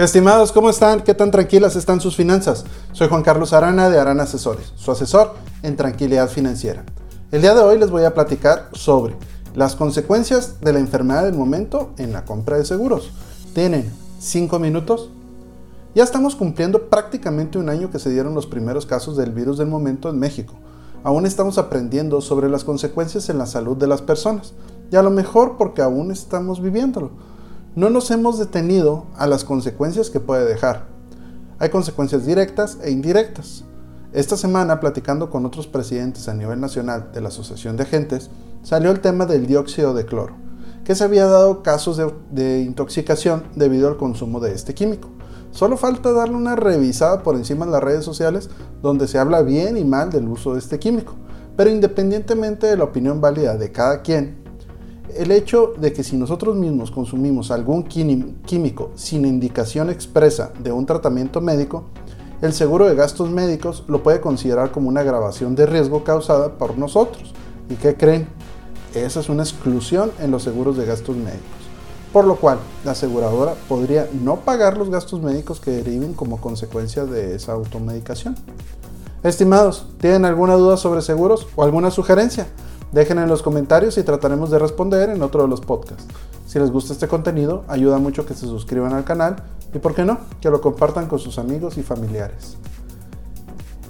Estimados, ¿cómo están? ¿Qué tan tranquilas están sus finanzas? Soy Juan Carlos Arana de Arana Asesores, su asesor en tranquilidad financiera. El día de hoy les voy a platicar sobre las consecuencias de la enfermedad del momento en la compra de seguros. ¿Tienen 5 minutos? Ya estamos cumpliendo prácticamente un año que se dieron los primeros casos del virus del momento en México. Aún estamos aprendiendo sobre las consecuencias en la salud de las personas, y a lo mejor porque aún estamos viviéndolo no nos hemos detenido a las consecuencias que puede dejar. Hay consecuencias directas e indirectas. Esta semana, platicando con otros presidentes a nivel nacional de la Asociación de Agentes, salió el tema del dióxido de cloro, que se había dado casos de, intoxicación debido al consumo de este químico. Solo falta darle una revisada por encima en las redes sociales donde se habla bien y mal del uso de este químico. Pero independientemente de la opinión válida de cada quien, el hecho de que si nosotros mismos consumimos algún químico sin indicación expresa de un tratamiento médico, el seguro de gastos médicos lo puede considerar como una agravación de riesgo causada por nosotros. ¿Y qué creen? Esa es una exclusión en los seguros de gastos médicos. Por lo cual, la aseguradora podría no pagar los gastos médicos que deriven como consecuencia de esa automedicación. Estimados, ¿tienen alguna duda sobre seguros o alguna sugerencia? Dejen en los comentarios y trataremos de responder en otro de los podcasts. Si les gusta este contenido, ayuda mucho que se suscriban al canal y, por qué no, que lo compartan con sus amigos y familiares.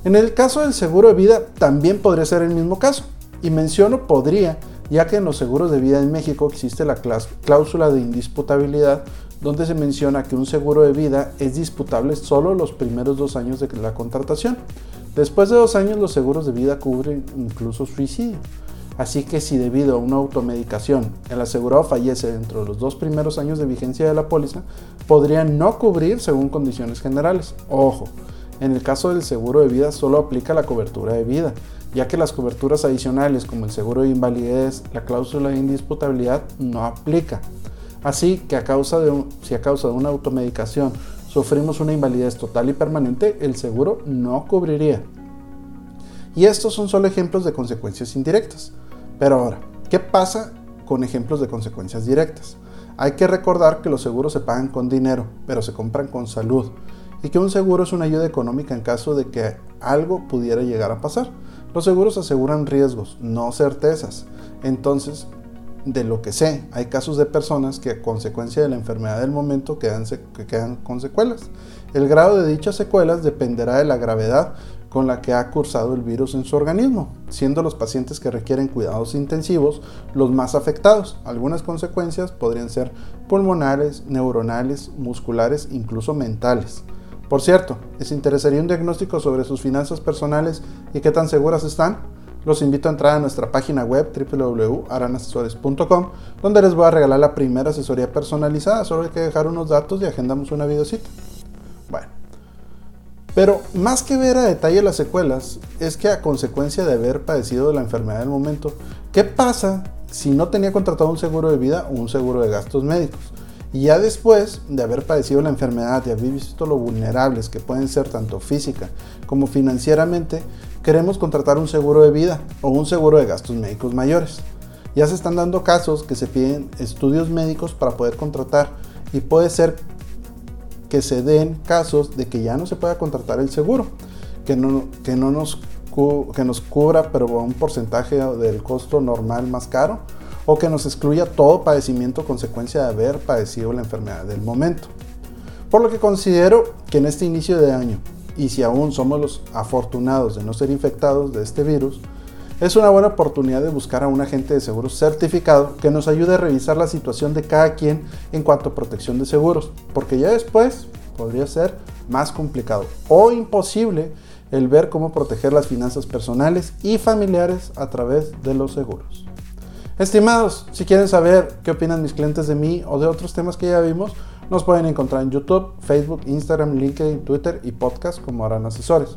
En el caso del seguro de vida también podría ser el mismo caso. Y menciono podría, ya que en los seguros de vida en México existe la cláusula de indisputabilidad, donde se menciona que un seguro de vida es disputable solo los primeros dos años de la contratación. Después de dos años los seguros de vida cubren incluso suicidio. Así que si debido a una automedicación el asegurado fallece dentro de los dos primeros años de vigencia de la póliza, podría no cubrir según condiciones generales. Ojo, en el caso del seguro de vida solo aplica la cobertura de vida, ya que las coberturas adicionales como el seguro de invalidez, la cláusula de indisputabilidad no aplica. Así que a causa de si a causa de una automedicación sufrimos una invalidez total y permanente, el seguro no cubriría. Y estos son solo ejemplos de consecuencias indirectas. Pero ahora, ¿qué pasa con ejemplos de consecuencias directas? Hay que recordar que los seguros se pagan con dinero, pero se compran con salud, y que un seguro es una ayuda económica en caso de que algo pudiera llegar a pasar. Los seguros aseguran riesgos, no certezas. Entonces, de lo que sé, hay casos de personas que a consecuencia de la enfermedad del momento quedan, que quedan con secuelas. El grado de dichas secuelas dependerá de la gravedad con la que ha cursado el virus en su organismo, siendo los pacientes que requieren cuidados intensivos los más afectados. Algunas consecuencias podrían ser pulmonares, neuronales, musculares, incluso mentales. Por cierto, ¿les interesaría un diagnóstico sobre sus finanzas personales y qué tan seguras están? Los invito a entrar a nuestra página web www.aranasesores.com donde les voy a regalar la primera asesoría personalizada. Solo hay que dejar unos datos y agendamos una videocita. Bueno, pero más que ver a detalle las secuelas, es que a consecuencia de haber padecido de la enfermedad del momento, ¿qué pasa si no tenía contratado un seguro de vida o un seguro de gastos médicos? Y ya después de haber padecido la enfermedad y haber visto lo vulnerables que pueden ser tanto física como financieramente, queremos contratar un seguro de vida o un seguro de gastos médicos mayores. Ya se están dando casos que se piden estudios médicos para poder contratar y puede ser que se den casos de que ya no se pueda contratar el seguro, que no, que no nos, que nos cubra pero un porcentaje del costo normal más caro o que nos excluya todo padecimiento consecuencia de haber padecido la enfermedad del momento. Por lo que considero que en este inicio de año, y si aún somos los afortunados de no ser infectados de este virus, es una buena oportunidad de buscar a un agente de seguros certificado que nos ayude a revisar la situación de cada quien en cuanto a protección de seguros, porque ya después podría ser más complicado o imposible el ver cómo proteger las finanzas personales y familiares a través de los seguros. Estimados, si quieren saber qué opinan mis clientes de mí o de otros temas que ya vimos, nos pueden encontrar en YouTube, Facebook, Instagram, LinkedIn, Twitter y podcast como harán asesores.